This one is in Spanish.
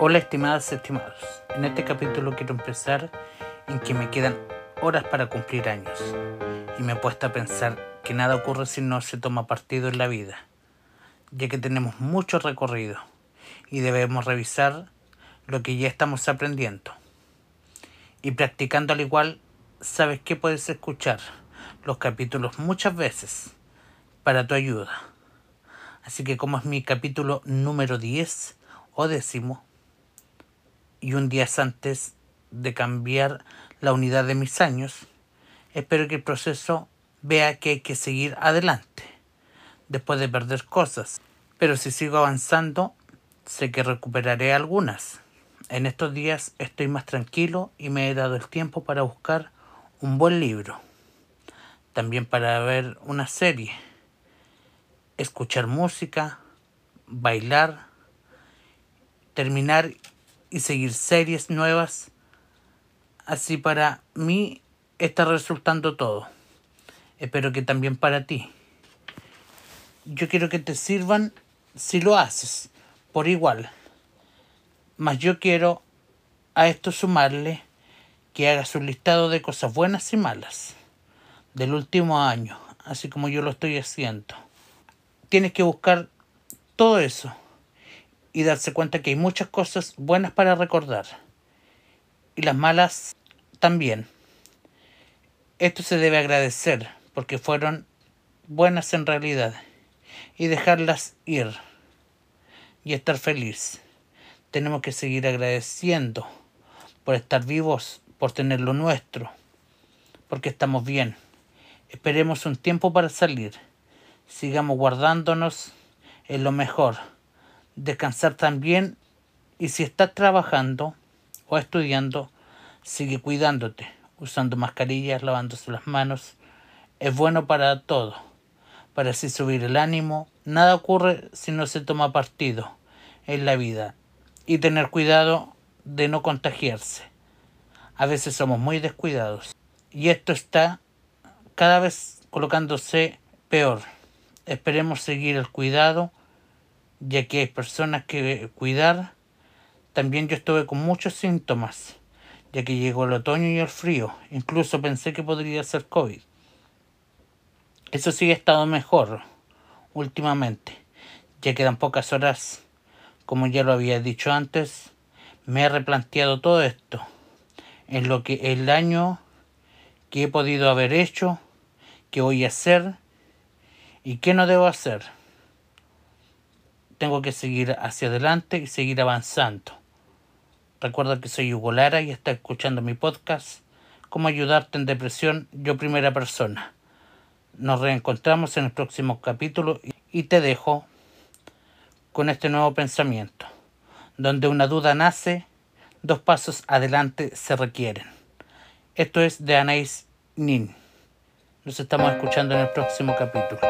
Hola estimadas estimados, en este capítulo quiero empezar en que me quedan horas para cumplir años y me he puesto a pensar que nada ocurre si no se toma partido en la vida, ya que tenemos mucho recorrido y debemos revisar lo que ya estamos aprendiendo. Y practicando al igual, sabes que puedes escuchar los capítulos muchas veces para tu ayuda. Así que como es mi capítulo número 10 o décimo, y un día antes de cambiar la unidad de mis años, espero que el proceso vea que hay que seguir adelante, después de perder cosas. Pero si sigo avanzando, sé que recuperaré algunas. En estos días estoy más tranquilo y me he dado el tiempo para buscar un buen libro. También para ver una serie, escuchar música, bailar, terminar y seguir series nuevas. Así para mí está resultando todo. Espero que también para ti. Yo quiero que te sirvan si lo haces, por igual. Mas yo quiero a esto sumarle que hagas un listado de cosas buenas y malas del último año, así como yo lo estoy haciendo. Tienes que buscar todo eso y darse cuenta que hay muchas cosas buenas para recordar y las malas también. Esto se debe agradecer porque fueron buenas en realidad y dejarlas ir y estar feliz. Tenemos que seguir agradeciendo por estar vivos, por tener lo nuestro, porque estamos bien. Esperemos un tiempo para salir. Sigamos guardándonos en lo mejor descansar también y si estás trabajando o estudiando, sigue cuidándote, usando mascarillas, lavándose las manos. Es bueno para todo, para así subir el ánimo. Nada ocurre si no se toma partido en la vida y tener cuidado de no contagiarse. A veces somos muy descuidados y esto está cada vez colocándose peor. Esperemos seguir el cuidado ya que hay personas que cuidar. También yo estuve con muchos síntomas, ya que llegó el otoño y el frío. Incluso pensé que podría ser COVID. Eso sí ha estado mejor últimamente. Ya quedan pocas horas. Como ya lo había dicho antes, me he replanteado todo esto. En lo que el año que he podido haber hecho, qué voy a hacer y qué no debo hacer tengo que seguir hacia adelante y seguir avanzando. Recuerda que soy Hugo Lara y está escuchando mi podcast Cómo ayudarte en depresión, yo primera persona. Nos reencontramos en el próximo capítulo y te dejo con este nuevo pensamiento. Donde una duda nace, dos pasos adelante se requieren. Esto es de Anais Nin. Nos estamos escuchando en el próximo capítulo.